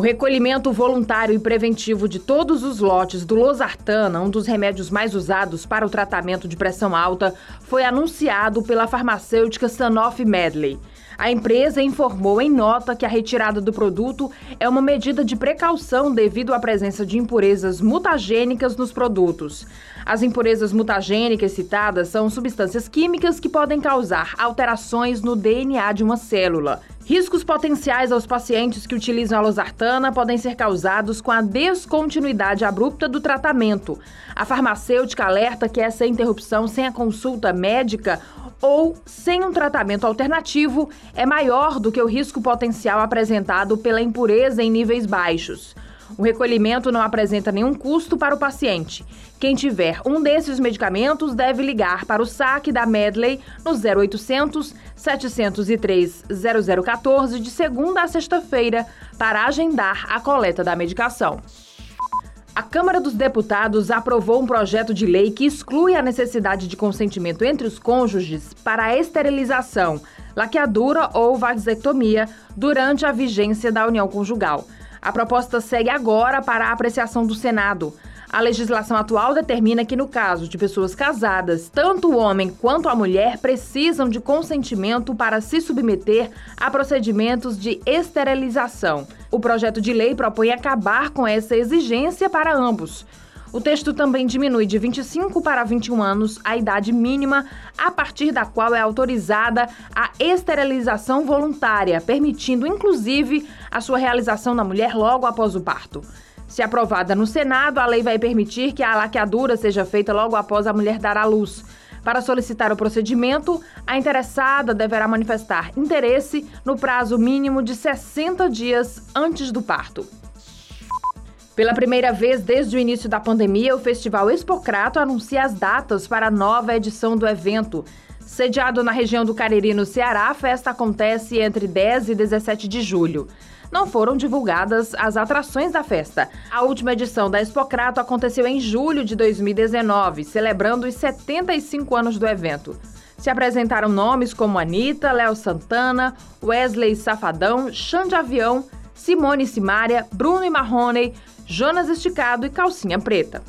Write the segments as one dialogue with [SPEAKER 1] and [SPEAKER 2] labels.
[SPEAKER 1] O recolhimento voluntário e preventivo de todos os lotes do losartana, um dos remédios mais usados para o tratamento de pressão alta, foi anunciado pela farmacêutica Sanofi Medley. A empresa informou em nota que a retirada do produto é uma medida de precaução devido à presença de impurezas mutagênicas nos produtos. As impurezas mutagênicas citadas são substâncias químicas que podem causar alterações no DNA de uma célula. Riscos potenciais aos pacientes que utilizam a losartana podem ser causados com a descontinuidade abrupta do tratamento. A farmacêutica alerta que essa interrupção sem a consulta médica ou sem um tratamento alternativo é maior do que o risco potencial apresentado pela impureza em níveis baixos. O recolhimento não apresenta nenhum custo para o paciente. Quem tiver um desses medicamentos deve ligar para o saque da Medley no 0800 703 0014 de segunda a sexta-feira para agendar a coleta da medicação. A Câmara dos Deputados aprovou um projeto de lei que exclui a necessidade de consentimento entre os cônjuges para a esterilização, laqueadura ou vasectomia durante a vigência da união conjugal. A proposta segue agora para a apreciação do Senado. A legislação atual determina que, no caso de pessoas casadas, tanto o homem quanto a mulher precisam de consentimento para se submeter a procedimentos de esterilização. O projeto de lei propõe acabar com essa exigência para ambos. O texto também diminui de 25 para 21 anos a idade mínima a partir da qual é autorizada a esterilização voluntária, permitindo inclusive a sua realização na mulher logo após o parto. Se aprovada no Senado, a lei vai permitir que a laqueadura seja feita logo após a mulher dar à luz. Para solicitar o procedimento, a interessada deverá manifestar interesse no prazo mínimo de 60 dias antes do parto. Pela primeira vez desde o início da pandemia, o Festival Expocrato anuncia as datas para a nova edição do evento. Sediado na região do Cariri, no Ceará, a festa acontece entre 10 e 17 de julho. Não foram divulgadas as atrações da festa. A última edição da Expocrato aconteceu em julho de 2019, celebrando os 75 anos do evento. Se apresentaram nomes como Anitta, Léo Santana, Wesley Safadão, Xande Avião, Simone Simária, Bruno e Marrone, Jonas Esticado e Calcinha Preta.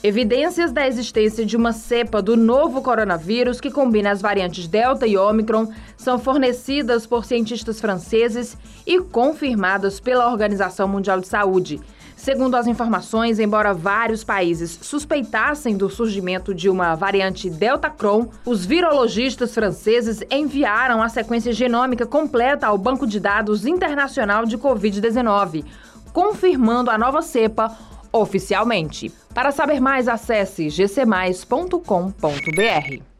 [SPEAKER 1] Evidências da existência de uma cepa do novo coronavírus que combina as variantes Delta e Omicron são fornecidas por cientistas franceses e confirmadas pela Organização Mundial de Saúde. Segundo as informações, embora vários países suspeitassem do surgimento de uma variante Delta Cron, os virologistas franceses enviaram a sequência genômica completa ao Banco de Dados Internacional de Covid-19, confirmando a nova cepa oficialmente. Para saber mais, acesse gcmais.com.br.